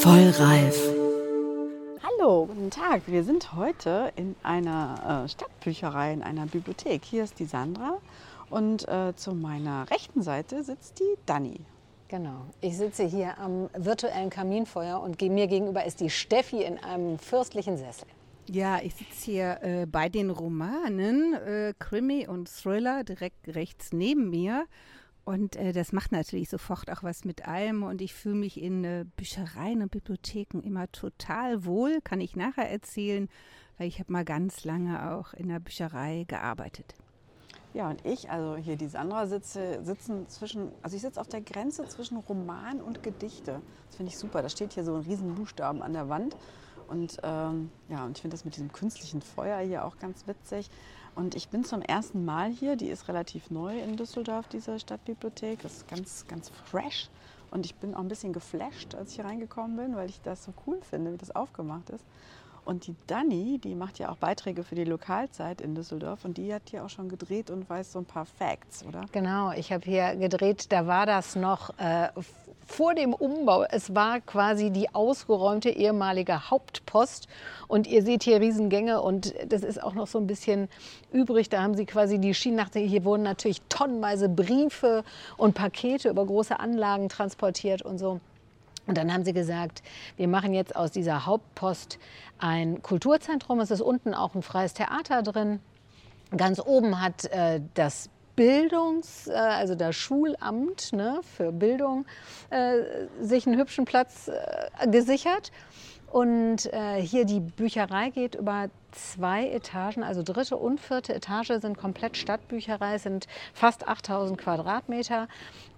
Vollreif. Hallo, guten Tag. Wir sind heute in einer äh, Stadtbücherei, in einer Bibliothek. Hier ist die Sandra und äh, zu meiner rechten Seite sitzt die Dani. Genau. Ich sitze hier am virtuellen Kaminfeuer und mir gegenüber ist die Steffi in einem fürstlichen Sessel. Ja, ich sitze hier äh, bei den Romanen, äh, Krimi und Thriller, direkt rechts neben mir. Und äh, das macht natürlich sofort auch was mit allem. Und ich fühle mich in äh, Büchereien und Bibliotheken immer total wohl, kann ich nachher erzählen, weil ich habe mal ganz lange auch in der Bücherei gearbeitet. Ja, und ich, also hier die Sandra, sitze, sitzen zwischen, also ich sitze auf der Grenze zwischen Roman und Gedichte. Das finde ich super. Da steht hier so ein Riesenbuchstaben an der Wand. Und ähm, ja, und ich finde das mit diesem künstlichen Feuer hier auch ganz witzig. Und ich bin zum ersten Mal hier. Die ist relativ neu in Düsseldorf, diese Stadtbibliothek. Das ist ganz, ganz fresh. Und ich bin auch ein bisschen geflasht, als ich hier reingekommen bin, weil ich das so cool finde, wie das aufgemacht ist. Und die Dani, die macht ja auch Beiträge für die Lokalzeit in Düsseldorf und die hat hier auch schon gedreht und weiß so ein paar Facts, oder? Genau, ich habe hier gedreht, da war das noch äh, vor dem Umbau. Es war quasi die ausgeräumte ehemalige Hauptpost. Und ihr seht hier Riesengänge und das ist auch noch so ein bisschen übrig. Da haben sie quasi die Schienen Hier wurden natürlich tonnenweise Briefe und Pakete über große Anlagen transportiert und so. Und dann haben sie gesagt, wir machen jetzt aus dieser Hauptpost ein Kulturzentrum. Es ist unten auch ein freies Theater drin. Ganz oben hat äh, das Bildungs-, äh, also das Schulamt ne, für Bildung, äh, sich einen hübschen Platz äh, gesichert. Und äh, hier die Bücherei geht über zwei Etagen, also dritte und vierte Etage sind komplett Stadtbücherei, sind fast 8000 Quadratmeter.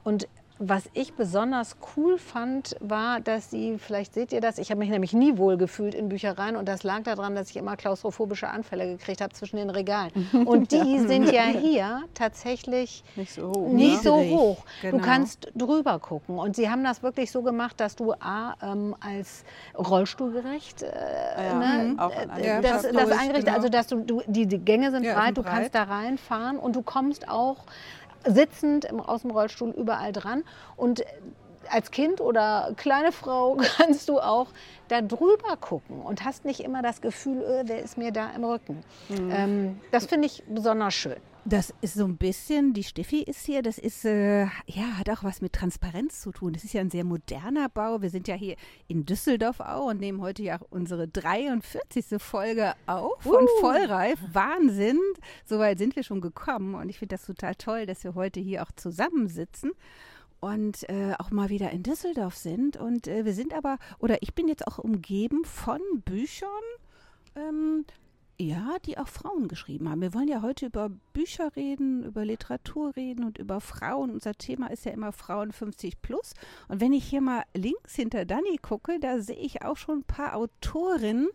Und was ich besonders cool fand, war, dass sie, vielleicht seht ihr das, ich habe mich nämlich nie wohl gefühlt in Büchereien und das lag daran, dass ich immer klaustrophobische Anfälle gekriegt habe zwischen den Regalen. Und die ja. sind ja hier tatsächlich nicht so hoch. Nicht so hoch. Genau. Du kannst drüber gucken und sie haben das wirklich so gemacht, dass du A, ähm, als rollstuhlgerecht äh, ja, ne, mhm. äh, das, das eingerichtet, genau. also dass du, du die, die Gänge sind ja, breit, du breit. kannst da reinfahren und du kommst auch sitzend im, aus dem Rollstuhl überall dran. Und als Kind oder kleine Frau kannst du auch da drüber gucken und hast nicht immer das Gefühl, öh, wer ist mir da im Rücken. Mhm. Ähm, das finde ich besonders schön. Das ist so ein bisschen, die Steffi ist hier, das ist, äh, ja, hat auch was mit Transparenz zu tun. Das ist ja ein sehr moderner Bau. Wir sind ja hier in Düsseldorf auch und nehmen heute ja auch unsere 43. Folge auf von uh. Vollreif. Wahnsinn! Soweit sind wir schon gekommen und ich finde das total toll, dass wir heute hier auch zusammensitzen und äh, auch mal wieder in Düsseldorf sind. Und äh, wir sind aber, oder ich bin jetzt auch umgeben von Büchern. Ähm, ja, die auch Frauen geschrieben haben. Wir wollen ja heute über Bücher reden, über Literatur reden und über Frauen. Unser Thema ist ja immer Frauen 50 plus. Und wenn ich hier mal links hinter Dani gucke, da sehe ich auch schon ein paar Autorinnen,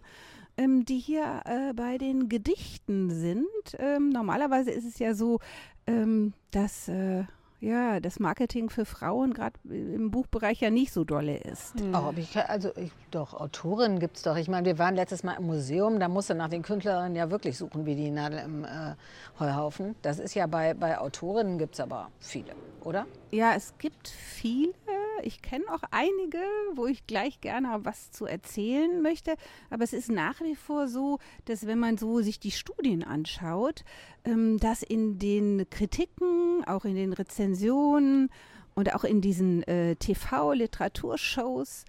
ähm, die hier äh, bei den Gedichten sind. Ähm, normalerweise ist es ja so, ähm, dass äh, ja, das Marketing für Frauen gerade im Buchbereich ja nicht so dolle ist. Oh, ich, also ich, doch, Autorinnen gibt es doch. Ich meine, wir waren letztes Mal im Museum, da musste nach den Künstlerinnen ja wirklich suchen wie die Nadel im äh, Heuhaufen. Das ist ja bei, bei Autorinnen gibt es aber viele, oder? Ja, es gibt viele. Ich kenne auch einige, wo ich gleich gerne was zu erzählen möchte. Aber es ist nach wie vor so, dass wenn man so sich die Studien anschaut, ähm, dass in den Kritiken, auch in den Rezensionen und auch in diesen äh, TV-Literaturshows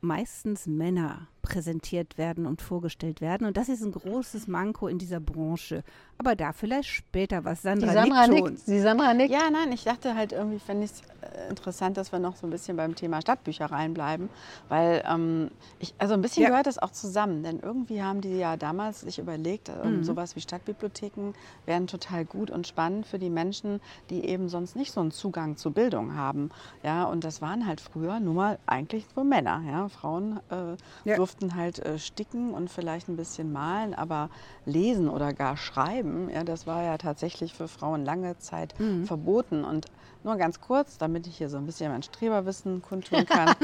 meistens Männer präsentiert werden und vorgestellt werden. Und das ist ein großes Manko in dieser Branche. Aber da vielleicht später was. Sandra, die Sandra nickt, nickt. Die Sandra nickt. Ja, nein, ich dachte halt irgendwie, fände ich es äh, interessant, dass wir noch so ein bisschen beim Thema Stadtbüchereien bleiben. Weil, ähm, ich, also ein bisschen ja. gehört das auch zusammen. Denn irgendwie haben die ja damals sich überlegt, ähm, mhm. sowas wie Stadtbibliotheken wären total gut und spannend für die Menschen, die eben sonst nicht so einen Zugang zu Bildung haben. Ja, und das waren halt früher nur mal eigentlich nur Männer. Ja? Frauen äh, ja. durften durften halt äh, sticken und vielleicht ein bisschen malen, aber lesen oder gar schreiben, ja, das war ja tatsächlich für Frauen lange Zeit mhm. verboten. Und nur ganz kurz, damit ich hier so ein bisschen mein Streberwissen kundtun kann.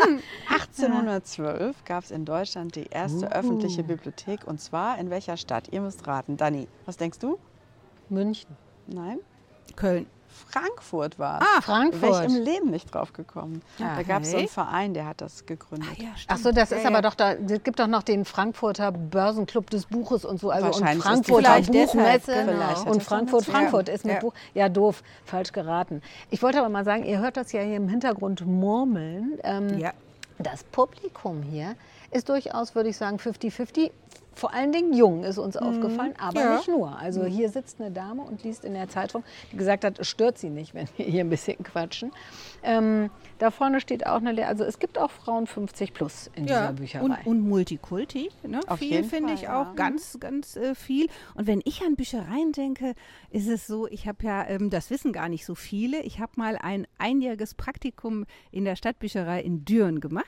1812 gab es in Deutschland die erste uh. öffentliche Bibliothek und zwar in welcher Stadt? Ihr müsst raten. Dani, was denkst du? München. Nein? Köln. Frankfurt war. Ah, Wäre Frankfurt. ich im Leben nicht drauf gekommen. Da gab es so einen. Verein, der hat das gegründet. Ah, ja, Ach so, das Ja, ist ja. aber doch da, es gibt doch noch den Frankfurter Börsenclub des Buches und so, also und Frankfurter Buchmesse genau. Und Frankfurt, Frankfurt ist mit Ja. Buch. Ja, doof, falsch geraten. Ich wollte aber mal sagen, ihr hört das ja hier im Hintergrund murmeln. Ähm, Ja. Das Publikum hier ist durchaus, würde ich sagen, 50-50. Vor allen Dingen jung ist uns aufgefallen, aber Ja. nicht nur. Also hier sitzt eine Dame und liest in der Zeitung, die gesagt hat, stört sie nicht, wenn wir hier ein bisschen quatschen. Ähm, da vorne steht auch eine, Le also es gibt auch Frauen 50 plus in dieser Bücherei. Und, und Multikulti, ne? Auf viel finde ich ja. auch, ganz, ganz äh, viel. Und wenn ich an Büchereien denke, ist es so, ich habe ja, ähm, das wissen gar nicht so viele, ich habe mal ein einjähriges Praktikum in der Stadtbücherei in Düren gemacht.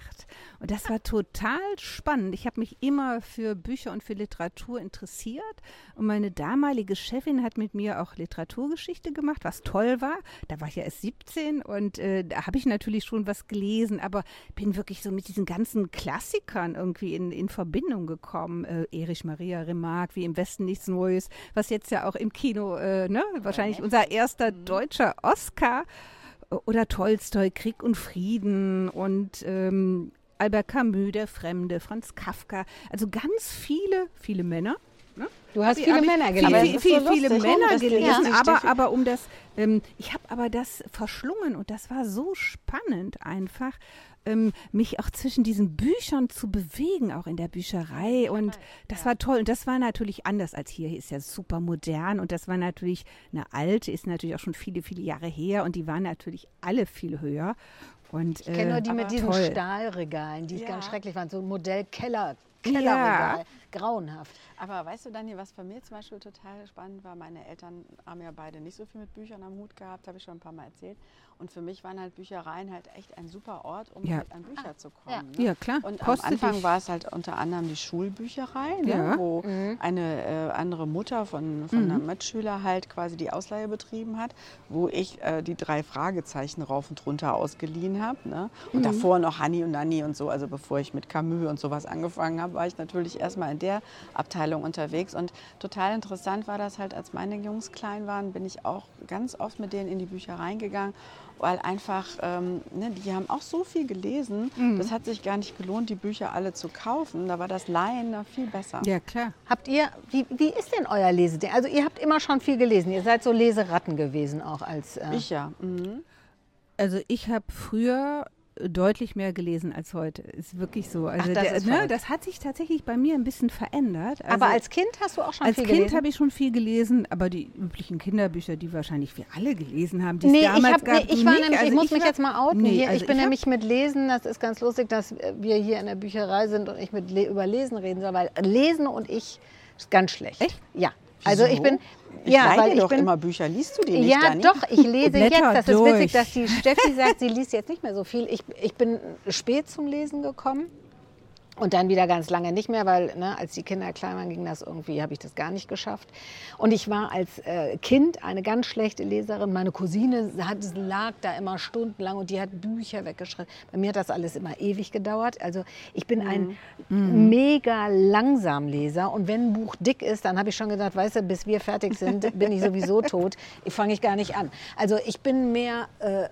Und das war total spannend. Ich habe mich immer für Bücher und für Literatur interessiert. Und meine damalige Chefin hat mit mir auch Literaturgeschichte gemacht, was toll war. Da war ich ja erst 17 und äh, da habe ich natürlich schon was gelesen, aber bin wirklich so mit diesen ganzen Klassikern irgendwie in, in Verbindung gekommen. Äh, Erich Maria Remarque, wie im Westen nichts Neues, was jetzt ja auch im Kino, äh, ne, wahrscheinlich unser erster deutscher Oscar. Oder Tolstoi, Krieg und Frieden und ähm, Albert Camus, Der Fremde, Franz Kafka. Also ganz viele, viele Männer. Ne? Du hast viele Männer gelesen. Aber Viel, so viele Männer die- gelesen, die aber, aber um das, ähm, ich habe aber das verschlungen und das war so spannend einfach, ähm, mich auch zwischen diesen Büchern zu bewegen, auch in der Bücherei und das war toll und das war natürlich anders als hier. Hier ist ja super modern und das war natürlich eine alte, ist natürlich auch schon viele, viele Jahre her und die waren natürlich alle viel höher. Und, Ich kenne nur die aber mit diesen toll. Stahlregalen, die Ja. ganz schrecklich waren. So ein Modell Keller, Kellerregal. Grauenhaft. Aber weißt du, Daniel, was bei mir zum Beispiel total spannend war? Meine Eltern haben ja beide nicht so viel mit Büchern am Hut gehabt, habe ich schon ein paar Mal erzählt. Und für mich waren halt Büchereien halt echt ein super Ort, um Ja. halt an Bücher zu ja. kommen. Ne? Ja, klar. Und am Kostet Anfang dich- war es halt unter anderem die Schulbücherei, ne? Ja. wo eine äh, andere Mutter von, von einem Mitschüler halt quasi die Ausleihe betrieben hat, wo ich äh, die drei Fragezeichen rauf und runter ausgeliehen habe. Ne? Und davor noch Hanni und Nanni und so. Also bevor ich mit Camus und sowas angefangen habe, war ich natürlich erstmal in der Abteilung unterwegs. Und total interessant war das halt, als meine Jungs klein waren, bin ich auch ganz oft mit denen in die Büchereien gegangen weil einfach, ähm, ne, die haben auch so viel gelesen, das hat sich gar nicht gelohnt, die Bücher alle zu kaufen. Da war das Leihen noch viel besser. Ja, klar. Habt ihr, wie, wie ist denn euer Leseding? Also ihr habt immer schon viel gelesen. Ihr seid so Leseratten gewesen auch als... Äh, Ich ja. Mhm. Also ich habe früher deutlich mehr gelesen als heute. Ist wirklich so. Also das der, ne, das hat sich tatsächlich bei mir ein bisschen verändert. Also aber als Kind hast du auch schon als viel Kind gelesen? habe ich schon viel gelesen, aber die üblichen Kinderbücher, die wahrscheinlich wir alle gelesen haben, die es Nee, ich, damals hab, gab, nee, ich war nicht. nämlich, Also ich muss mich war- jetzt mal outen Nee, hier. also ich bin hab- nämlich mit Lesen, das ist ganz lustig, dass wir hier in der Bücherei sind und ich mit Le über Lesen reden soll, weil Lesen und ich ist ganz schlecht. Echt? Ja. Also ich bin, Ich ja, weil ich doch bin, immer Bücher. Liest du die nicht, ja, Dani? doch, ich lese Blätter jetzt. Das ist durch. witzig, dass die Steffi sagt, sie liest jetzt nicht mehr so viel. Ich, ich bin spät zum Lesen gekommen. Und dann wieder ganz lange nicht mehr, weil ne, als die Kinder klein waren, ging das irgendwie, habe ich das gar nicht geschafft. Und ich war als äh, Kind eine ganz schlechte Leserin. Meine Cousine hat, lag da immer stundenlang und die hat Bücher weggeschrieben. Bei mir hat das alles immer ewig gedauert. Also ich bin ein mega Langsamleser. Und wenn ein Buch dick ist, dann habe ich schon gedacht, weißt du, bis wir fertig sind, bin ich sowieso tot. Ich fange ich gar nicht an. Also ich bin mehr äh,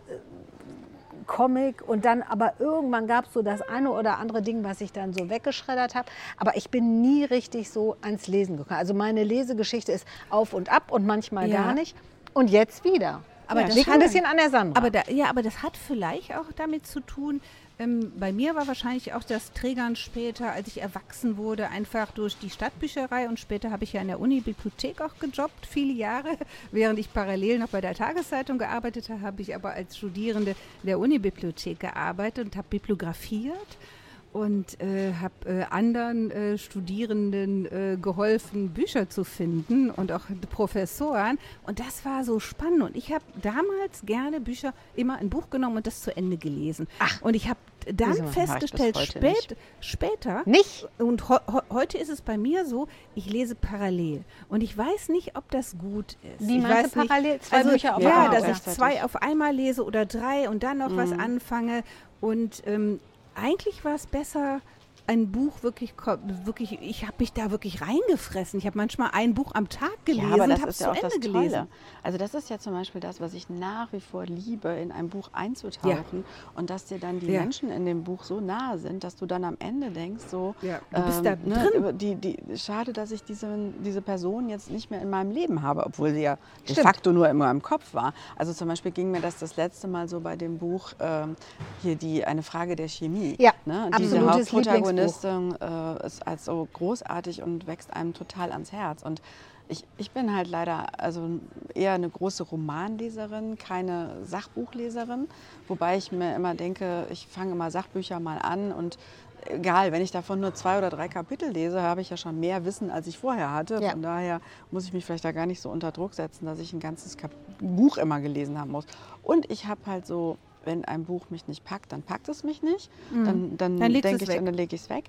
Comic und dann aber irgendwann gab es so das eine oder andere Ding, was ich dann so weggeschreddert habe. Aber ich bin nie richtig so ans Lesen gekommen. Also meine Lesegeschichte ist auf und ab und manchmal Ja. gar nicht. Und jetzt wieder. Aber ja, das liegt ein bisschen an der Sandra. Aber da, ja, aber das hat vielleicht auch damit zu tun, ähm, bei mir war wahrscheinlich auch das Triggern später, als ich erwachsen wurde, einfach durch die Stadtbücherei und später habe ich ja in der Uni-Bibliothek auch gejobbt, viele Jahre. Während ich parallel noch bei der Tageszeitung gearbeitet habe, habe ich aber als Studierende in der Uni-Bibliothek gearbeitet und habe bibliografiert und äh, habe äh, anderen äh, Studierenden äh, geholfen, Bücher zu finden und auch Professoren. Und das war so spannend. Und ich habe damals gerne Bücher immer ein Buch genommen und das zu Ende gelesen. Und ich habe dann Wieso? Festgestellt, spät, nicht. später, nicht? und ho heute ist es bei mir so, ich lese parallel. Und ich weiß nicht, ob das gut ist. Wie ich meinst weiß du parallel? Nicht, Zwei also, Bücher auf Ja, einmal, dass oder? ich zwei auf einmal lese oder drei und dann noch was anfange. Und ähm, eigentlich war es besser, ein Buch wirklich, wirklich ich habe mich da wirklich reingefressen. Ich habe manchmal ein Buch am Tag gelesen ja, aber das und habe zu ja auch Ende gelesen. Also das ist ja zum Beispiel das, was ich nach wie vor liebe, in ein Buch einzutauchen und dass dir dann die Ja. Menschen in dem Buch so nahe sind, dass du dann am Ende denkst, so, Ja, du bist da ne, drin. Die, die, schade, dass ich diese, diese Person jetzt nicht mehr in meinem Leben habe, obwohl sie ja de Stimmt. facto nur in meinem Kopf war. Also zum Beispiel ging mir das das letzte Mal so bei dem Buch ähm, hier die eine Frage der Chemie. Ja, ne? Absolutes Hauptprotagonistin äh, ist als so großartig und wächst einem total ans Herz. Und ich, ich bin halt leider also eher eine große Romanleserin, keine Sachbuchleserin. Wobei ich mir immer denke, ich fange immer Sachbücher mal an und egal, wenn ich davon nur zwei oder drei Kapitel lese, habe ich ja schon mehr Wissen, als ich vorher hatte. Ja. Von daher muss ich mich vielleicht da gar nicht so unter Druck setzen, dass ich ein ganzes Kap Buch immer gelesen haben muss. Und ich habe halt so, wenn ein Buch mich nicht packt, dann packt es mich nicht. Dann, dann, Dann legst denke ich, weg. und dann lege ich es weg.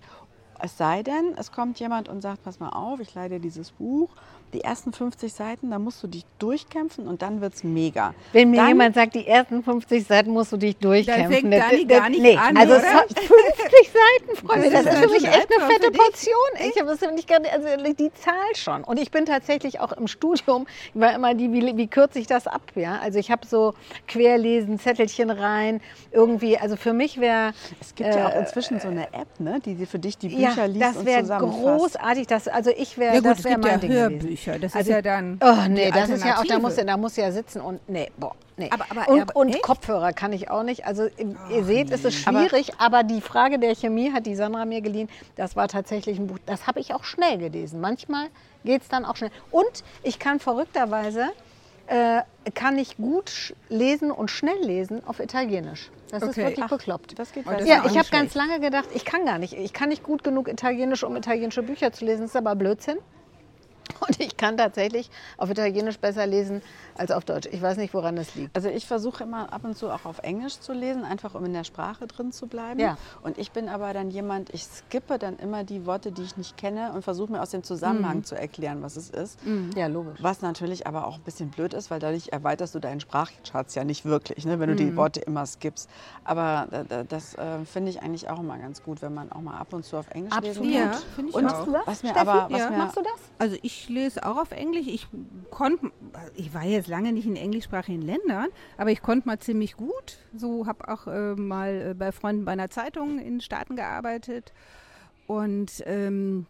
Es sei denn, es kommt jemand und sagt, pass mal auf, ich leih dir dieses Buch. Die ersten 50 Seiten, da musst du dich durchkämpfen und dann wird es mega. Wenn mir Dann- jemand sagt, die ersten 50 Seiten musst du dich durchkämpfen. fängt das- Dani das- gar nicht nee, an, Also oder? es hat 50 Seiten, Freunde, Das das, ist für mich echt eine fette. Portion. Ich habe es nicht gerade, also die Zahl schon. Und ich bin tatsächlich auch im Studium, ich war immer die, wie, wie kürze ich das ab? Ja? Also ich habe so querlesen, Zettelchen rein, irgendwie, also für mich wäre Es gibt ja auch inzwischen so eine App, ne, die für dich die Bücher Äh, ja, liest das wäre großartig. Das, also ich wäre, Ja gut, das es gibt ja Ding gewesen. Hörbücher. Das Also- ist ja dann. Oh nee, das ist ja auch, da muss, da muss ja sitzen und nee, boah, nee. Aber- aber- und aber und? Kopfhörer kann ich auch nicht. Also ihr seht, es ist schwierig, aber, die Frage der Chemie hat die Sandra mir geliehen. Das war tatsächlich ein Buch, das habe ich auch schnell gelesen. Manchmal geht es dann auch schnell. Und ich kann verrückterweise, äh, kann ich gut lesen und schnell lesen auf Italienisch. Das ist Okay. wirklich Ach, bekloppt. Das geht das ist Ja, ich habe ganz lange gedacht, ich kann gar nicht. Ich kann nicht gut genug Italienisch, um italienische Bücher zu lesen. Das ist aber Blödsinn. Und ich kann tatsächlich auf Italienisch besser lesen als auf Deutsch. Ich weiß nicht, woran das liegt. Also ich versuche immer ab und zu auch auf Englisch zu lesen, einfach um in der Sprache drin zu bleiben. Ja. Und ich bin aber dann jemand, ich skippe dann immer die Worte, die ich nicht kenne und versuche mir aus dem Zusammenhang zu erklären, was es ist. Ja, logisch. Was natürlich aber auch ein bisschen blöd ist, weil dadurch erweiterst du deinen Sprachschatz ja nicht wirklich, ne, wenn du die Worte immer skippst. Aber da- da- das äh, finde ich eigentlich auch immer ganz gut, wenn man auch mal ab und zu auf Englisch lesen Absolut. kann. Ja, finde ich Und auch. was mir Steffi? aber, was Ja. mir, Machst du das? Also ich lese auch auf Englisch. Ich konnte, ich war jetzt lange nicht in englischsprachigen Ländern, aber ich konnte mal ziemlich gut. So habe auch äh, mal äh, bei Freunden bei einer Zeitung in Staaten gearbeitet und ähm,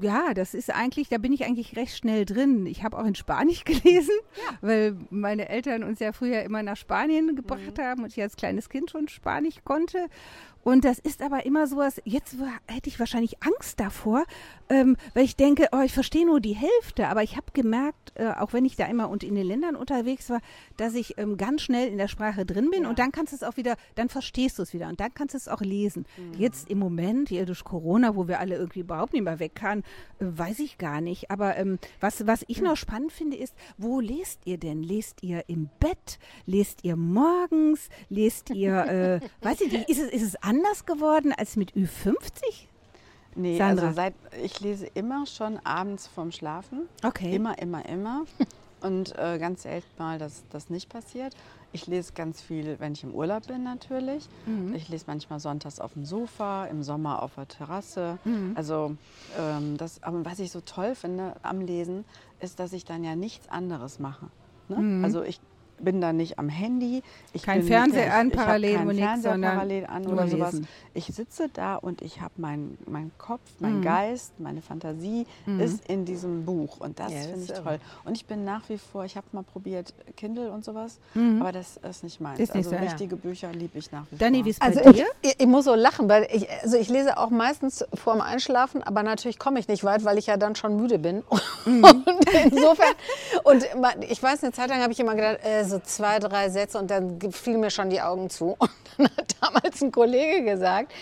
ja, das ist eigentlich, da bin ich eigentlich recht schnell drin. Ich habe auch in Spanisch gelesen, weil meine Eltern uns ja früher immer nach Spanien gebracht haben und ich als kleines Kind schon Spanisch konnte. Und das ist aber immer sowas, jetzt wa- hätte ich wahrscheinlich Angst davor, ähm, weil ich denke, oh, ich verstehe nur die Hälfte. Aber ich habe gemerkt, äh, auch wenn ich da immer und in den Ländern unterwegs war, dass ich ähm, ganz schnell in der Sprache drin bin und dann kannst du es auch wieder, dann verstehst du es wieder und dann kannst du es auch lesen. Jetzt im Moment, hier durch Corona, wo wir alle irgendwie überhaupt nicht mehr weg kann, äh, weiß ich gar nicht. Aber ähm, was, was ich noch spannend finde, ist, wo lest ihr denn? Lest ihr im Bett? Lest ihr morgens? Lest ihr, äh, weiß ich nicht, ist es, ist es anders geworden als mit Ü50? Nee, Sandra. also seit, ich lese immer schon abends vorm Schlafen. Okay. Immer, immer, immer. Und äh, ganz selten mal, dass das nicht passiert. Ich lese ganz viel, wenn ich im Urlaub bin natürlich. Mhm. Ich lese manchmal sonntags auf dem Sofa, im Sommer auf der Terrasse. Mhm. Also ähm, das, aber was ich so toll finde am Lesen, ist, dass ich dann ja nichts anderes mache. Ne? Also ich bin dann nicht am Handy. Ich Mhm. Kein bin Fernseher ich, an ich parallel keinen und nix, Fernseher sondern parallel an oder sowas. lesen. Ich sitze da und ich habe meinen mein Kopf, mein Mhm. Geist, meine Fantasie ist in diesem Buch und das Ja, finde ich toll. Und ich bin nach wie vor, ich habe mal probiert Kindle und sowas, aber das ist nicht meins. Mhm. Ist nicht also so, ja. richtige Bücher liebe ich nach wie Dani, vor. wie ist bei Also dir? ich, ich, ich muss so lachen, weil ich, also ich lese auch meistens vorm Einschlafen, aber natürlich komme ich nicht weit, weil ich ja dann schon müde bin. Mhm. Und insofern, und ich weiß, eine Zeit lang habe ich immer gedacht, äh, so zwei, drei Sätze und dann fielen mir schon die Augen zu. Und dann hat damals ein Kollege gesagt,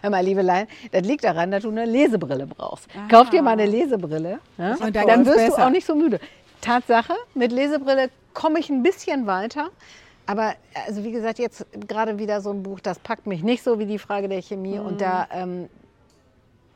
Hör mal, Liebelein, das liegt daran, dass du eine Lesebrille brauchst. Kauf dir mal eine Lesebrille, ja? Und dann dann, wirst du besser. auch nicht so müde. Tatsache, mit Lesebrille komme ich ein bisschen weiter. Aber also wie gesagt, jetzt gerade wieder so ein Buch, das packt mich nicht so wie die Frage der Chemie und da, ähm,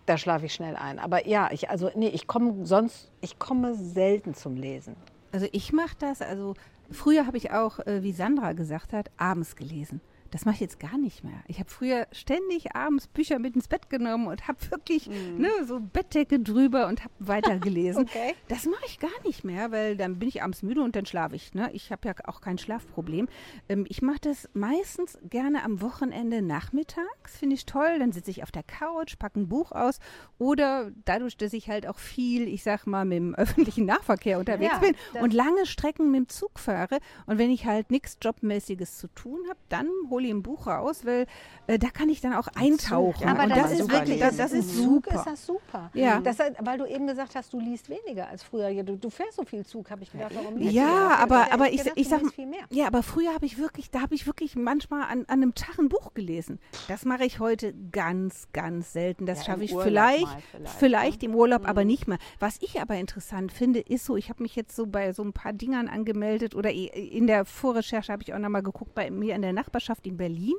da schlafe ich schnell ein. Aber ja, ich, also nee, ich komme sonst, ich komme selten zum Lesen. Also ich mache das, also früher habe ich auch, äh, wie Sandra gesagt hat, abends gelesen. Das mache ich jetzt gar nicht mehr. Ich habe früher ständig abends Bücher mit ins Bett genommen und habe wirklich Mhm. ne, so Bettdecke drüber und habe weitergelesen. Okay. Das mache ich gar nicht mehr, weil dann bin ich abends müde und dann schlafe ich. Ne? Ich habe ja auch kein Schlafproblem. Ähm, ich mache das meistens gerne am Wochenende nachmittags, finde ich toll. Dann sitze ich auf der Couch, packe ein Buch aus oder dadurch, dass ich halt auch viel, ich sag mal, mit dem öffentlichen Nahverkehr unterwegs Ja, bin und lange Strecken mit dem Zug fahre und wenn ich halt nichts Jobmäßiges zu tun habe, dann hole ich ein Buch raus, weil äh, da kann ich dann auch eintauchen. ja, Aber das, kann ist wirklich, das, das ist Mhm. Zug, super. ist das super. Ja. Das, weil du eben gesagt hast, du liest weniger als früher. Ja, Du, du fährst so viel Zug, habe ich gedacht, warum liest du Ja, denn? aber, hätte aber echt ich, gedacht, ich du sag ja, aber früher habe ich wirklich, da habe ich wirklich manchmal an, an einem Tag ein Buch gelesen. Das mache ich heute ganz, ganz selten. Das Ja, schaffe im ich vielleicht, mal vielleicht, vielleicht ne? im Urlaub, aber nicht mehr. Was ich aber interessant finde, ist so, ich habe mich jetzt so bei so ein paar Dingern angemeldet oder in der Vorrecherche habe ich auch nochmal geguckt, bei mir in der Nachbarschaft in Berlin.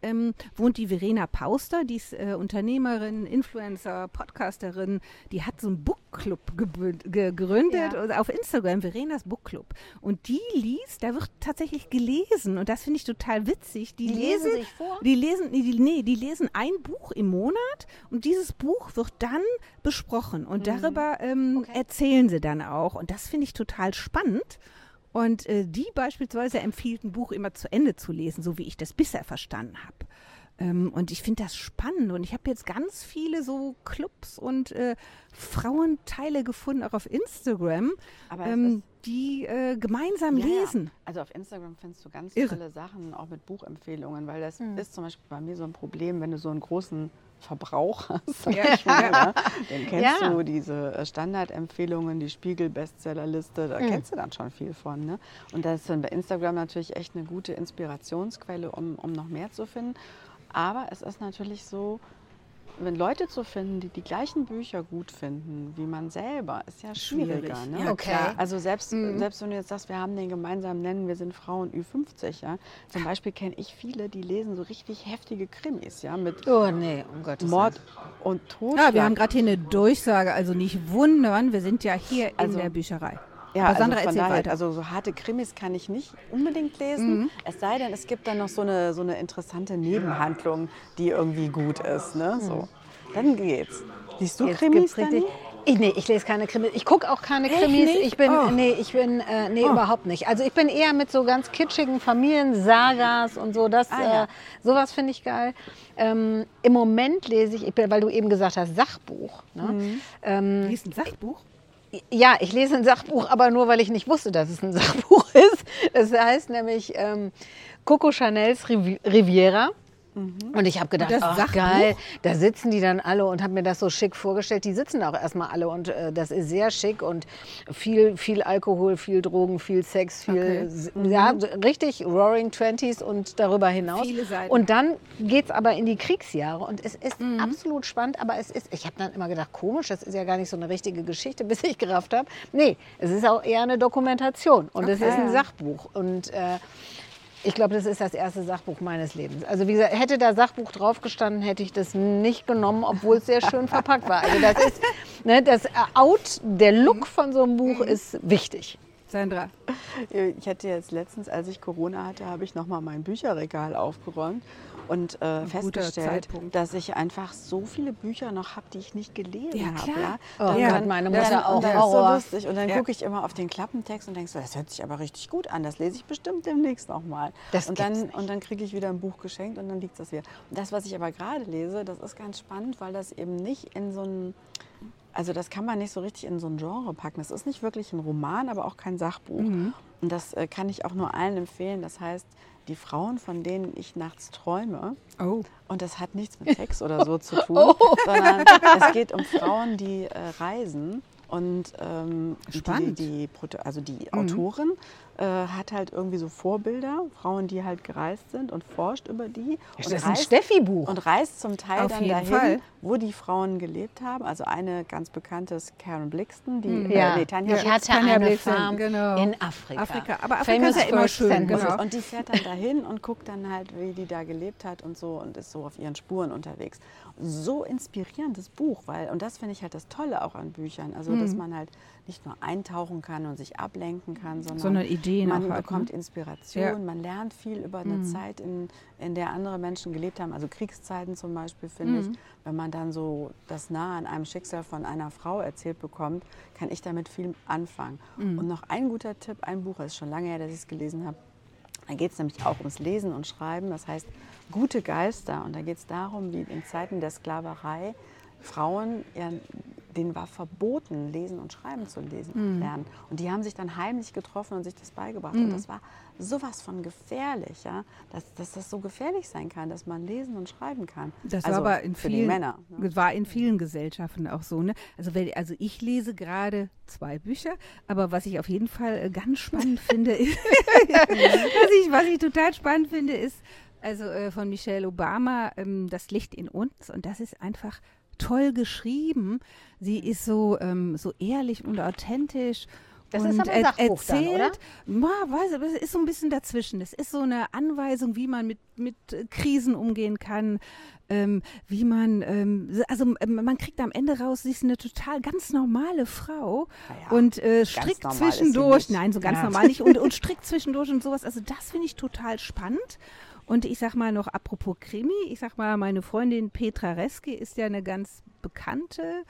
Ähm, wohnt die Verena Pauster, die ist äh, Unternehmerin, Influencer, Podcasterin, die hat so einen Bookclub gegründet Ja. auf Instagram, Verenas Bookclub. Und die liest, da wird tatsächlich gelesen und das finde ich total witzig. Die, Die lesen lesen sich vor? Die lesen, nee, die, nee, die lesen ein Buch im Monat und dieses Buch wird dann besprochen und darüber ähm, Mhm. Okay. erzählen sie dann auch. Und das finde ich total spannend. Und äh, die beispielsweise empfiehlt ein Buch immer zu Ende zu lesen, so wie ich das bisher verstanden habe. Ähm, und ich finde das spannend. Und ich habe jetzt ganz viele so Clubs und äh, Frauenteile gefunden, auch auf Instagram, ähm, die äh, gemeinsam Ja, lesen. Also auf Instagram findest du ganz Irre. tolle Sachen, auch mit Buchempfehlungen, weil das Hm. ist zum Beispiel bei mir so ein Problem, wenn du so einen großen Verbrauch hast. sag Ja. ich mal, ne? Dann kennst Ja. du diese äh, Standardempfehlungen, die Spiegel-Bestsellerliste, da Mhm. kennst du dann schon viel von. Ne? Und das ist dann bei Instagram natürlich echt eine gute Inspirationsquelle, um, um noch mehr zu finden. Aber es ist natürlich so, wenn Leute zu finden, die die gleichen Bücher gut finden wie man selber, ist ja schwieriger. Schwierig. Ne? Ja, Okay. klar. Also selbst, Mhm. selbst wenn du jetzt sagst, wir haben den gemeinsamen Nennen, wir sind Frauen Ü50, ja. Zum Beispiel kenne ich viele, die lesen so richtig heftige Krimis, ja, mit Oh nee, um Gottes Mord und Totschlag. Ja, wir haben gerade hier eine Durchsage, also nicht wundern, wir sind ja hier Also- in der Bücherei. Ja, Aber Sandra, also von daher, weiter. also so harte Krimis kann ich nicht unbedingt lesen. Mhm. Es sei denn, es gibt dann noch so eine, so eine interessante Nebenhandlung, die irgendwie gut ist, ne? So. Dann geht's. Liest du Mhm. Jetzt Krimis, richtig. Ich, nee, ich lese keine Krimis. Ich gucke auch keine Echt Krimis. nicht? Ich bin, Oh. nee, ich bin, äh, nee, überhaupt nicht. Also ich bin eher mit so ganz kitschigen Familiensagas und so. Das, Ah, ja. äh, sowas finde ich geil. Ähm, Im Moment lese ich, weil du eben gesagt hast, Sachbuch. Ne? Mhm. Ähm, Liest ein Sachbuch? Ja, ich lese ein Sachbuch, aber nur, weil ich nicht wusste, dass es ein Sachbuch ist. Das heißt nämlich ähm, Coco Chanels Rivi Riviera. Und ich habe gedacht, ach geil, da sitzen die dann alle und habe mir das so schick vorgestellt. Die sitzen auch erstmal alle und äh, das ist sehr schick und viel, viel Alkohol, viel Drogen, viel Sex, viel, Okay. s- ja, so richtig Roaring Twenties und darüber hinaus. Viele Seiten. Und dann geht es aber in die Kriegsjahre und es ist Mhm. absolut spannend, aber es ist, ich habe dann immer gedacht, komisch, das ist ja gar nicht so eine richtige Geschichte, bis ich gerafft habe. Nee, es ist auch eher eine Dokumentation und es Okay. ist ein Sachbuch und äh, ich glaube, das ist das erste Sachbuch meines Lebens. Also wie gesagt, hätte da Sachbuch drauf gestanden, hätte ich das nicht genommen, obwohl es sehr schön verpackt war. Also das ist, ne, das Out, der Look von so einem Buch ist wichtig. Sandra. Ich hatte jetzt letztens, als ich Corona hatte, habe ich nochmal mein Bücherregal aufgeräumt und äh, guter festgestellt, dass ich einfach so viele Bücher noch habe, die ich nicht gelesen Ja, habe. Ja? Oh Dann- Gott, dann- meine dann- Mutter auch. Und dann ist so lustig. Und dann Ja. gucke ich immer auf den Klappentext und denke so, das hört sich aber richtig gut an. Das lese ich bestimmt demnächst nochmal. Und dann, nicht. und dann kriege ich wieder ein Buch geschenkt und dann liegt das wieder. Und das, was ich aber gerade lese, das ist ganz spannend, weil das eben nicht in so ein also das kann man nicht so richtig in so ein Genre packen. Das ist nicht wirklich ein Roman, aber auch kein Sachbuch. Mhm. Und das äh, kann ich auch nur allen empfehlen. Das heißt, die Frauen, von denen ich nachts träume, Oh. und das hat nichts mit Sex oder so zu tun, sondern es geht um Frauen, die äh, reisen. Und ähm, die, Spannend. die, Proto- also die Autorin äh, hat halt irgendwie so Vorbilder, Frauen, die halt gereist sind und forscht über die. Das und ist ein reist- Steffi-Buch. und reist zum Teil Auf dann dahin, Fall. wo die Frauen gelebt haben. Also eine ganz bekannte ist Karen Blixton, die Mhm. Ja, äh, nee, Tanja ich hatte Tanja eine Blixen, Farm genau. in Afrika. Afrika. Aber Afrika Famous ist ja immer schön, genau. und die fährt dann dahin und guckt dann halt, wie die da gelebt hat und so und ist so auf ihren Spuren unterwegs. So inspirierendes Buch, weil, und das finde ich halt das Tolle auch an Büchern, also dass Mhm. man halt nicht nur eintauchen kann und sich ablenken kann, sondern, Sondern dass Ideen man auch hat, bekommt ne? Inspiration, Ja. man lernt viel über eine Mhm. Zeit, in, in der andere Menschen gelebt haben. Also Kriegszeiten zum Beispiel, finde Mhm. ich. Wenn man dann so das nahe an einem Schicksal von einer Frau erzählt bekommt, kann ich damit viel anfangen. Mhm. Und noch ein guter Tipp, ein Buch, es ist schon lange her, dass ich es gelesen habe. Da geht es nämlich auch ums Lesen und Schreiben. Das heißt, gute Geister. Und da geht es darum, wie in Zeiten der Sklaverei Frauen, ja, denen war verboten, lesen und schreiben zu lesen lernen. Und die haben sich dann heimlich getroffen und sich das beigebracht. Und das war sowas von gefährlich, ja? dass, dass das so gefährlich sein kann, dass man lesen und schreiben kann. Das also war aber in vielen, Männer. Ne? war in vielen Gesellschaften auch so. Ne? Also, wenn, also ich lese gerade zwei Bücher, aber was ich auf jeden Fall äh, ganz spannend finde, ist, was, ich, was ich total spannend finde, ist also äh, von Michelle Obama, ähm, Das Licht in uns. Und das ist einfach toll geschrieben. Sie ist so, ähm, so ehrlich und authentisch. Das und ist aber ein Sachbuch dann, oder? erzählt, Ma, weiß, es ist so ein bisschen dazwischen. Es ist so eine Anweisung, wie man mit, mit äh, Krisen umgehen kann, ähm, wie man, ähm, also ähm, man kriegt am Ende raus, sie ist eine total ganz normale Frau Naja, und äh, strickt zwischendurch, nein, so ganz Ja. normal nicht, und, und strickt zwischendurch und sowas. Also das finde ich total spannend. Und ich sag mal noch, apropos Krimi, ich sag mal, meine Freundin Petra Reske ist ja eine ganz bekannte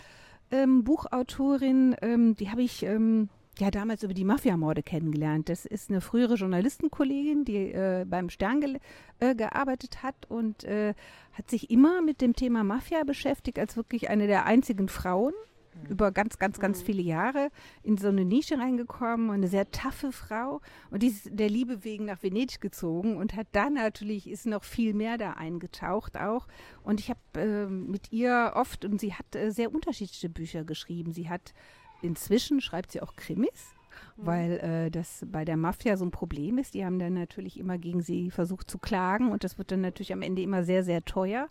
ähm, Buchautorin. Ähm, die habe ich ähm, ja damals über die Mafiamorde kennengelernt. Das ist eine frühere Journalistenkollegin, die äh, beim Stern gel- äh, gearbeitet hat und äh, hat sich immer mit dem Thema Mafia beschäftigt, als wirklich eine der einzigen Frauen über ganz, ganz, ganz viele Jahre in so eine Nische reingekommen, eine sehr taffe Frau. Und die ist der Liebe wegen nach Venedig gezogen und hat dann natürlich, ist noch viel mehr da eingetaucht auch. Und ich habe ähm, mit ihr oft, und sie hat äh, sehr unterschiedliche Bücher geschrieben, sie hat inzwischen, schreibt sie auch Krimis, weil äh, das bei der Mafia so ein Problem ist. Die haben dann natürlich immer gegen sie versucht zu klagen und das wird dann natürlich am Ende immer sehr, sehr teuer.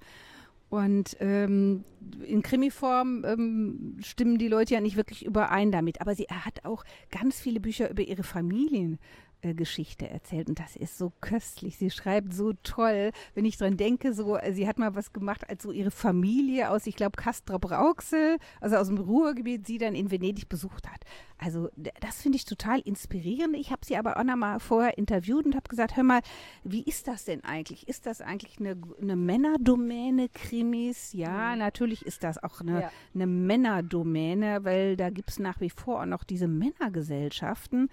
Und ähm, in Krimiform ähm, stimmen die Leute ja nicht wirklich überein damit. Aber sie hat auch ganz viele Bücher über ihre äh, Geschichte erzählt. Und das ist so köstlich. Sie schreibt so toll. Wenn ich dran denke, so, äh, sie hat mal was gemacht, als so ihre Familie aus, ich glaube, Castrop Rauxel, also aus dem Ruhrgebiet, sie dann in Venedig besucht hat. Also das finde ich total inspirierend. Ich habe sie aber auch noch mal vorher interviewt und habe gesagt, hör mal, wie ist das denn eigentlich? Ist das eigentlich eine, eine Männerdomäne, Krimis? Ja, natürlich ist das auch eine, Ja. eine Männerdomäne, weil da gibt es nach wie vor auch noch diese Männergesellschaften.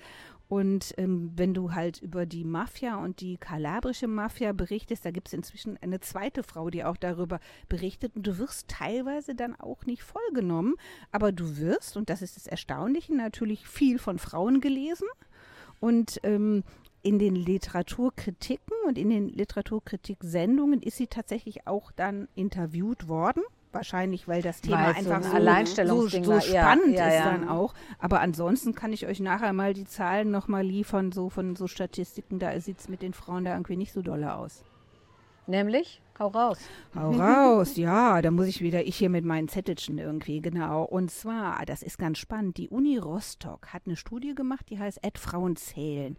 Und ähm, wenn du halt über die Mafia und die kalabrische Mafia berichtest, da gibt es inzwischen eine zweite Frau, die auch darüber berichtet. Und du wirst teilweise dann auch nicht vollgenommen. Aber du wirst, und das ist das Erstaunliche, natürlich viel von Frauen gelesen. Und ähm, in den Literaturkritiken und in den Literaturkritik-Sendungen ist sie tatsächlich auch dann interviewt worden. Wahrscheinlich, weil das Thema Weil es so einfach ein so, so, so war. Ja, spannend ja, ist dann auch. Aber ansonsten kann ich euch nachher mal die Zahlen nochmal liefern, so von so Statistiken. Da sieht es mit den Frauen da irgendwie nicht so dolle aus. Nämlich, hau raus. Hau raus, ja, da muss ich wieder, ich hier mit meinen Zettelchen irgendwie, genau. Und zwar, das ist ganz spannend, die Uni Rostock hat eine Studie gemacht, die heißt Ad Frauen zählen.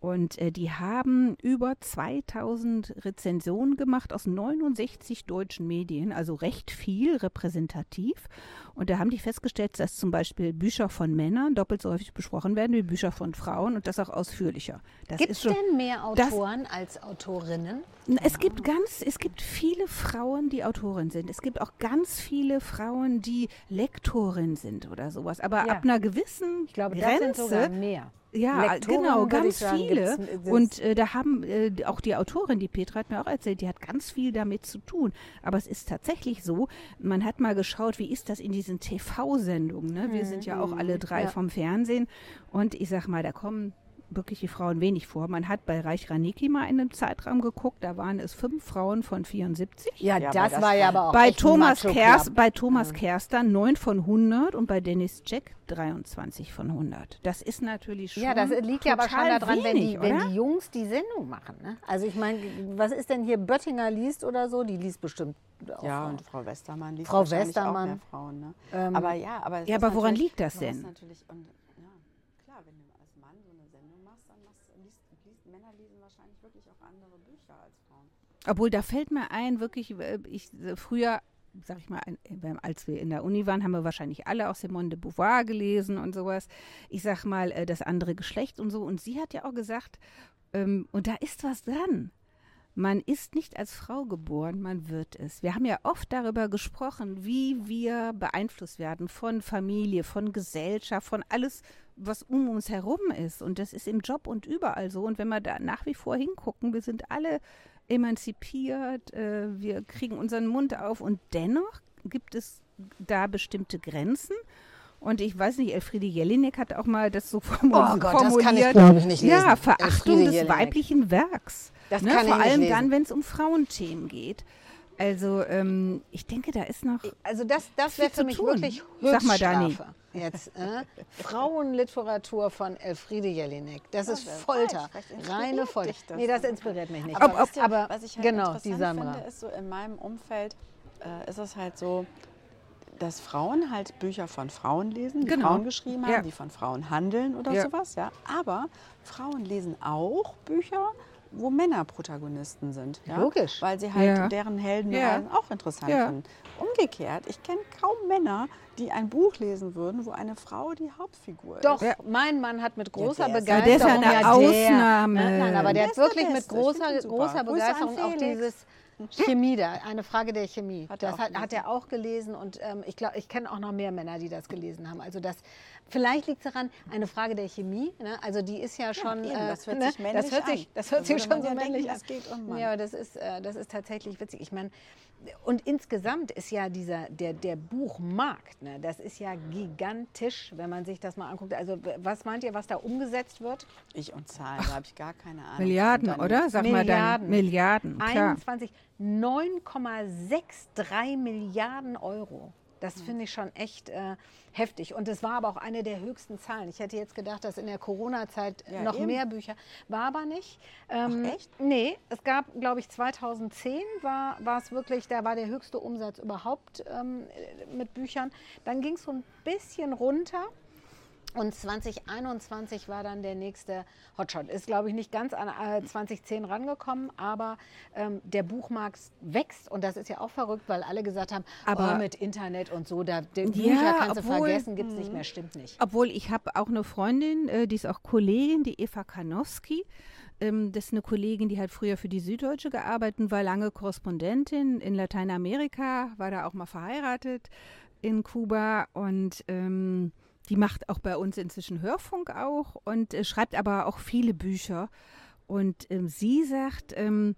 Und äh, die haben über 2000 Rezensionen gemacht aus 69 deutschen Medien, also recht viel repräsentativ. Und da haben die festgestellt, dass zum Beispiel Bücher von Männern doppelt so häufig besprochen werden wie Bücher von Frauen und das auch ausführlicher. Das Gibt es denn mehr das- Autoren als Autorinnen? es gibt ganz, es gibt viele Frauen, die Autorin sind. Es gibt auch ganz viele Frauen, die Lektorin sind oder sowas. Aber Ja. ab einer gewissen Ich glaube, das Grenze, sind sogar mehr. ja, Lektoren, genau, würde ich ganz sagen, viele. gibt's- das- Und äh, da haben äh, auch die Autorin, die Petra hat mir auch erzählt, die hat ganz viel damit zu tun. Aber es ist tatsächlich so, man hat mal geschaut, wie ist das in diesen TV-Sendungen. Ne? Wir sind ja auch alle drei Mhm. Ja. vom Fernsehen. Und ich sag mal, da kommen wirklich die Frauen wenig vor. Man hat bei Reich Ranicki mal in einem Zeitraum geguckt, da waren es fünf Frauen von 74. Ja, Ja, das, das war ja aber auch Bei Thomas, Macho Kers, Club. bei Thomas Kerster 9 von 100 und bei Dennis Jack 23 von 100. Das ist natürlich schon Ja, das liegt ja aber schon total daran, wenn, wenig, die, wenn die Jungs die Sendung machen. Ne? Also ich meine, was ist denn hier Böttinger liest oder so? Die liest bestimmt auch. Ja, und Frau Westermann liest Frau Westermann. auch mehr Frauen. Ne? Ähm, aber ja, aber, Ja, aber woran liegt das denn? Natürlich, und, ja, klar, wenn du Männer lesen wahrscheinlich wirklich auch andere Bücher als Frauen. Obwohl, da fällt mir ein, wirklich, äh, ich, äh, früher sag ich mal, als wir in der Uni waren, haben wir wahrscheinlich alle auch Simone de Beauvoir gelesen und sowas. Ich sag mal, äh, das andere Geschlecht und so. Und sie hat ja auch gesagt, ähm, und da ist was dran. Man ist nicht als Frau geboren, man wird es. Wir haben ja oft darüber gesprochen, wie wir beeinflusst werden von Familie, von Gesellschaft, von alles, was um uns herum ist. Und das ist im Job und überall so. Und wenn wir da nach wie vor hingucken, wir sind alle emanzipiert, äh, wir kriegen unseren Mund auf und dennoch gibt es da bestimmte Grenzen. Und ich weiß nicht, Elfriede Jelinek hat auch mal das so formuliert. Oh Gott, das kann ich, glaube ich, nicht lesen. Ja, Verachtung des weiblichen Werks. Das ne? kann Vor ich allem dann, wenn es um Frauenthemen geht. Also ähm, ich denke, da ist noch. Also das, das wäre für mich tun. wirklich Sag mal, Dani. Jetzt, äh? Frauenliteratur von Elfriede Jelinek. Das ist wer Folter. weiß, Reine Folter. das nee, das inspiriert mich nicht. Aber, wisst ihr, aber was ich halt genau, interessant finde, ist so in meinem Umfeld äh, ist es halt so, dass Frauen halt Bücher von Frauen lesen, die Genau. Frauen geschrieben haben, Ja. die von Frauen handeln oder Ja. sowas, ja. Aber Frauen lesen auch Bücher, wo Männer Protagonisten sind. Ja? Logisch. Weil sie halt Ja. deren Helden Ja. auch interessant Ja. finden. Umgekehrt, ich kenne kaum Männer, die ein Buch lesen würden, wo eine Frau die Hauptfigur ist. Doch, Ja. mein Mann hat mit großer der ist- Begeisterung. der ist ja eine der- Ausnahme. Nein, nein, aber der Der hat ist der wirklich mit großer, großer Begeisterung auch dieses Chemie da, eine Frage der Chemie. Hat er das auch hat, hat gelesen. er auch gelesen und ähm, ich glaube, ich kenne auch noch mehr Männer, die das gelesen haben. Also das, vielleicht liegt es daran, eine Frage der Chemie. Ne? Also die ist ja schon, eben, äh, das hört ne? sich männlich das hört sich, an. das hört sich schon so ja denken, männlich an. es geht um Mann. Ja, das ist, äh, das ist tatsächlich witzig. Ich meine, und insgesamt ist ja dieser, der, der Buchmarkt, ne, das ist ja gigantisch, wenn man sich das mal anguckt. Also was meint ihr, was da umgesetzt wird? Ich und Zahlen, da habe ich gar keine Ahnung. Milliarden, oder? Sag mal Milliarden. dann. Milliarden, klar. 21, 9,63 Milliarden Euro. Das finde ich schon echt äh, heftig. Und es war aber auch eine der höchsten Zahlen. Ich hätte jetzt gedacht, dass in der Corona-Zeit Ja, noch eben. mehr Bücher. War aber nicht. Ähm, Ach, echt? Nee, es gab, glaube ich, 2010 war, war es wirklich, da war der höchste Umsatz überhaupt ähm, mit Büchern. Dann ging es so ein bisschen runter. Und 2021 war dann der nächste Hotshot. Ist, glaube ich, nicht ganz an äh, 2010 rangekommen, aber ähm, der Buchmarkt wächst und das ist ja auch verrückt, weil alle gesagt haben, Aber- oh, mit Internet und so, da die Ja, Bücher kannst du obwohl- mhm. vergessen, gibt es nicht mehr, stimmt nicht. Obwohl ich habe auch eine Freundin, äh, die ist auch Kollegin, die Eva Kanowski. Ähm, das ist eine Kollegin, die hat früher für die Süddeutsche gearbeitet, war lange Korrespondentin in Lateinamerika, war da auch mal verheiratet in Kuba und ähm, die macht auch bei uns inzwischen Hörfunk auch und äh, schreibt aber auch viele Bücher. Und ähm, sie sagt, ähm,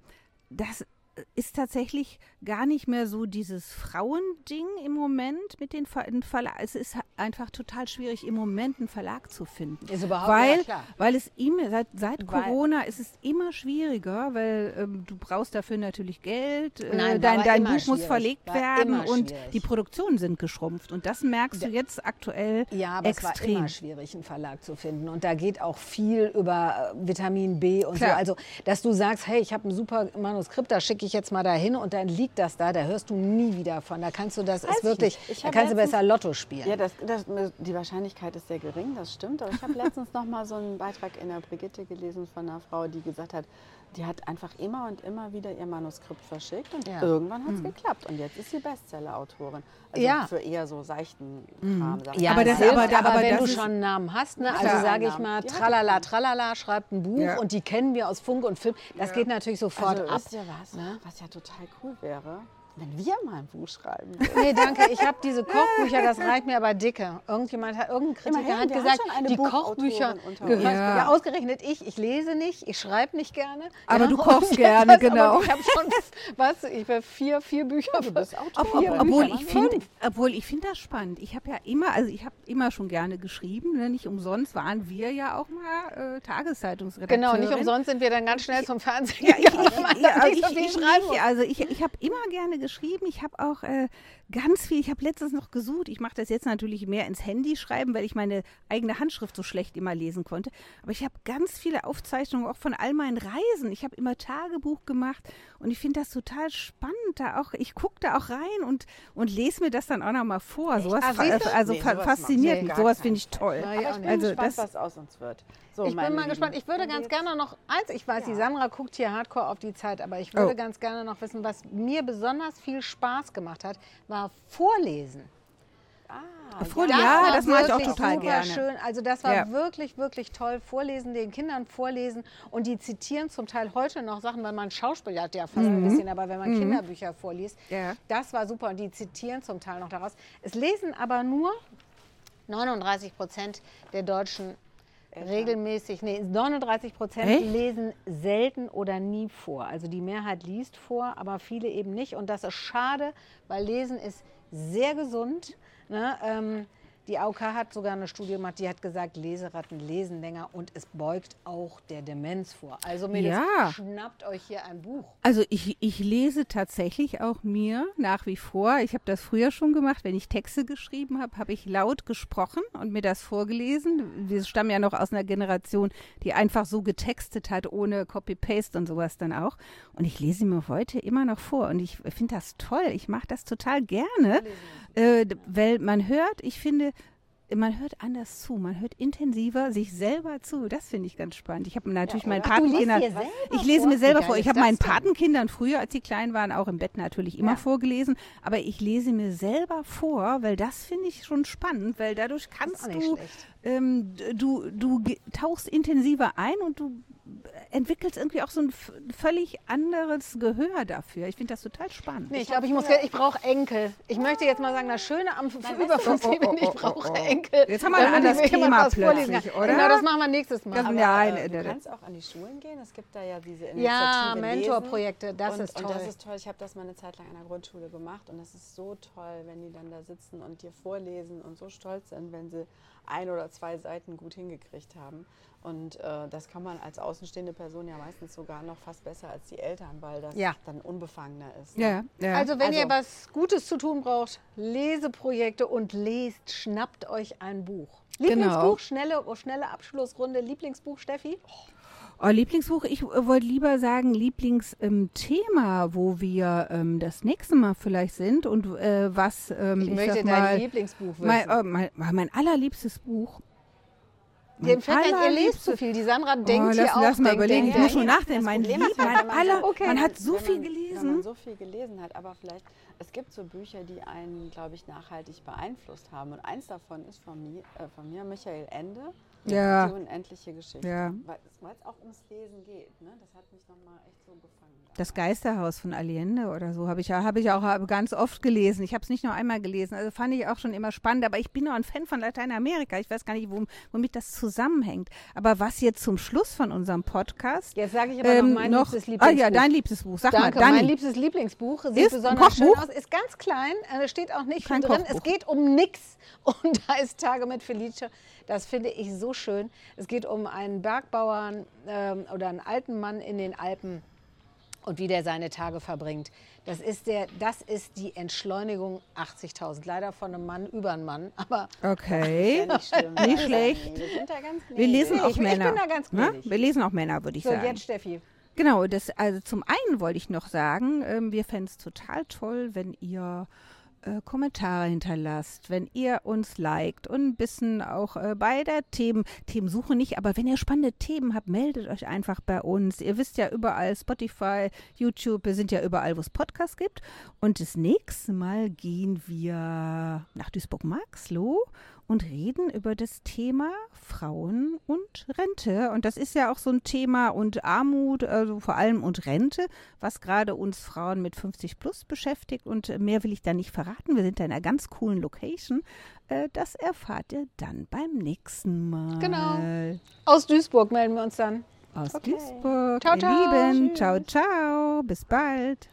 das ist tatsächlich gar nicht mehr so dieses Frauending im Moment mit den Ver den Verlag. Es ist einfach total schwierig, im Moment einen Verlag zu finden. Ist überhaupt weil, ja, klar. weil es immer, seit, seit Weil- Corona ist es immer schwieriger, weil ähm, du brauchst dafür natürlich Geld. Äh, Nein, dein dein Buch muss verlegt War werden und die Produktionen sind geschrumpft. Und das merkst du jetzt aktuell Ja, aber es war extrem. immer schwierig, einen Verlag zu finden. Und da geht auch viel über äh, Vitamin B und Klar. so. Also, dass du sagst, hey, ich habe ein super Manuskript, da schicke ich jetzt mal dahin und dann liegt das da, da hörst du nie wieder von. Da kannst du, das Weiß ist ich wirklich. Ich da kannst du besser Lotto spielen. Ja, das, das, die Wahrscheinlichkeit ist sehr gering, das stimmt. Aber ich habe letztens noch mal so einen Beitrag in der Brigitte gelesen von einer Frau, die gesagt hat, die hat einfach immer und immer wieder ihr Manuskript verschickt und Ja. irgendwann hat es geklappt. Und jetzt ist sie Bestseller-Autorin. Also Ja. für eher so seichten Kram. sag ich Ja. Aber das- hilft, aber da- aber wenn du schon einen Namen hast, ne? Also sage ich mal, tralala, tralala, schreibt ein Buch Ja. und die kennen wir aus Funk und Film. Das geht natürlich sofort also, ab. wisst ihr was, Ne? was ja total cool wäre? Wenn wir mal ein Buch schreiben. Nee, danke. Ich habe diese Kochbücher, das reicht mir aber dicke. Irgendjemand hat, irgendein Kritiker Immerhin, hat gesagt, die Kochbücher gehören. Ja. Ja. ausgerechnet ich. Ich lese nicht, ich schreibe nicht gerne. Aber ja, du kochst gerne, das- genau. Ich habe schon, was, ich habe vier, vier Bücher. du bist Ob, Autorin. ob, Vier obwohl Bücher, ich finde, obwohl ich finde das spannend. Ich habe ja immer, also ich habe immer schon gerne geschrieben. Ne? Nicht umsonst waren wir ja auch mal äh, Tageszeitungsredakteure. Genau, nicht umsonst sind wir dann ganz schnell zum Fernsehen ich, gegangen, ja, ich, ich, schreiben muss. ich, also ich, ich habe immer gerne geschrieben. Ich habe auch äh, ganz viel, ich habe letztens noch gesucht. Ich mache das jetzt natürlich mehr ins Handy schreiben, weil ich meine eigene Handschrift so schlecht immer lesen konnte. Aber ich habe ganz viele Aufzeichnungen auch von all meinen Reisen. Ich habe immer Tagebuch gemacht und ich finde das total spannend. Da auch, ich gucke da auch rein und, und lese mir das dann auch noch mal vor. Sowas, Ah, also Nee, fa- sowas fasziniert nee, mich. gar Sowas finde ich toll. Ja, Aber ich bin. Also gespannt, das- was aus uns wird. So, Ich bin mal Lieben, gespannt. Ich würde ganz gerne noch eins. Ich weiß, die Ja. Sandra guckt hier hardcore auf die Zeit, aber ich würde Oh. ganz gerne noch wissen, was mir besonders besonders viel Spaß gemacht hat, war Vorlesen. Ah, Vor- Das ja, war das mache ich auch wirklich total super gerne. Schön. Also das war Ja. wirklich, wirklich toll. Vorlesen, den Kindern vorlesen und die zitieren zum Teil heute noch Sachen, weil man Schauspiel hat ja fast Mhm. ein bisschen, aber wenn man Kinderbücher vorliest, Ja. das war super und die zitieren zum Teil noch daraus. Es lesen aber nur 39 Prozent der Deutschen regelmäßig, nee, 39 Prozent lesen selten oder nie vor. Also die Mehrheit liest vor, aber viele eben nicht. Und das ist schade, weil Lesen ist sehr gesund. Ne? Ähm, die AOK hat sogar eine Studie gemacht, die hat gesagt, Leseratten lesen länger und es beugt auch der Demenz vor. Also Mädels, Ja. schnappt euch hier ein Buch. Also ich, ich lese tatsächlich auch mir nach wie vor. Ich habe das früher schon gemacht, wenn ich Texte geschrieben habe, habe ich laut gesprochen und mir das vorgelesen. Wir stammen ja noch aus einer Generation, die einfach so getextet hat, ohne Copy-Paste und sowas dann auch. Und ich lese mir heute immer noch vor und ich finde das toll. Ich mache das total gerne, äh, weil man hört, ich finde, man hört anders zu, man hört intensiver sich selber zu. Das finde ich ganz spannend. Ich habe natürlich meinen du liest Patenkindern, ich lese vor? mir selber vor. Ich habe meinen? Patenkindern früher, als sie klein waren, auch im Bett natürlich immer Ja. vorgelesen. Aber ich lese mir selber vor, weil das finde ich schon spannend, weil dadurch kannst du, ähm, du, du tauchst intensiver ein und du entwickelst irgendwie auch so ein völlig anderes Gehör dafür. Ich finde das total spannend. Nee, ich glaube, ich muss, ich brauche Enkel. Ich möchte jetzt mal sagen, das Schöne am über 50 bin, ich brauche Enkel. Jetzt haben wir ein anderes Thema plötzlich, oder? Genau, das machen wir nächstes Mal. Das- Aber Nein, äh, du kannst auch an die Schulen gehen. Es gibt da ja diese Initiative Ja. Mentorprojekte, das und, ist Und toll. das ist toll. Ich habe das mal eine Zeit lang an der Grundschule gemacht und das ist so toll, wenn die dann da sitzen und dir vorlesen und so stolz sind, wenn sie ein oder zwei Seiten gut hingekriegt haben. Und äh, das kann man als außenstehende Person ja meistens sogar noch fast besser als die Eltern, weil das Ja. dann unbefangener ist. Ja, ja. Also wenn ihr Also- was Gutes zu tun braucht, Leseprojekte und lest, schnappt euch ein Buch. Genau. Lieblingsbuch, schnelle, schnelle Abschlussrunde. Lieblingsbuch, Steffi? Oh, Lieblingsbuch, ich äh, wollte lieber sagen Lieblingsthema, wo wir ähm, das nächste Mal vielleicht sind und äh, was ähm, Ich, ich, möchte dein mal, Lieblingsbuch wissen. mein, äh, mein, mein allerliebstes Buch. Dem fällt ein, ihr lest zu viel. Die Sandra denkt oh, hier lass, auch. lass mal denkt, überlegen, ich muss schon nachdenken. Mein, Lieb, mein man- aller, Okay. man hat so wenn viel man, Wenn man gelesen. so viel gelesen hat, aber vielleicht, es gibt so Bücher, die einen, glaube ich, nachhaltig beeinflusst haben. Und eins davon ist von mir, äh, von mir Michael Ende, Ja. die unendliche Geschichte. Ja. Weil es auch ums Lesen geht. Ne? Das hat mich nochmal echt so gefangen. Das Geisterhaus von Allende oder so habe ich ja habe ich auch ganz oft gelesen. Ich habe es nicht nur einmal gelesen. Also fand ich auch schon immer spannend. Aber ich bin auch ein Fan von Lateinamerika. Ich weiß gar nicht, wom- womit das zusammenhängt. Aber was jetzt zum Schluss von unserem Podcast Jetzt sage ich aber ähm, noch mein noch, liebstes ah Lieblingsbuch. ja, dein liebstes Buch. Sag Danke, mal, mein Dani. liebstes Lieblingsbuch. Sieht Ist besonders schön aus. Ist ganz klein, äh, steht auch nicht Kein drin. Kochbuch. Es geht um nix. Und da ist Tage mit Felice. Das finde ich so schön. Es geht um einen Bergbauern ähm, oder einen alten Mann in den Alpen und wie der seine Tage verbringt. Das ist, der, das ist die Entschleunigung 80.000. Leider von einem Mann über einen Mann. Aber Okay. Ja, nicht schlimm. Nicht schlecht. Wir sind da ganz Wir lesen Ich- auch ich bin Männer. da ganz ne? gnädig. Wir lesen auch Männer, würde ich so, sagen. jetzt Steffi. Genau, das, also zum einen wollte ich noch sagen, ähm, wir fänden es total toll, wenn ihr äh, Kommentare hinterlasst, wenn ihr uns liked und ein bisschen auch äh, bei der Themen, Themensuche nicht, aber wenn ihr spannende Themen habt, meldet euch einfach bei uns. Ihr wisst ja überall Spotify, YouTube, wir sind ja überall, wo es Podcasts gibt. Und das nächste Mal gehen wir nach Duisburg-Marxloh und reden über das Thema Frauen und Rente. Und das ist ja auch so ein Thema und Armut, also vor allem und Rente, was gerade uns Frauen mit 50 plus beschäftigt. Und mehr will ich da nicht verraten. Wir sind da in einer ganz coolen Location. Äh, Das erfahrt ihr dann beim nächsten Mal. Genau. Aus Duisburg melden wir uns dann. Aus Okay. Duisburg. Ciao, ihr ciao. Lieben. Tschüss. Ciao, ciao. Bis bald.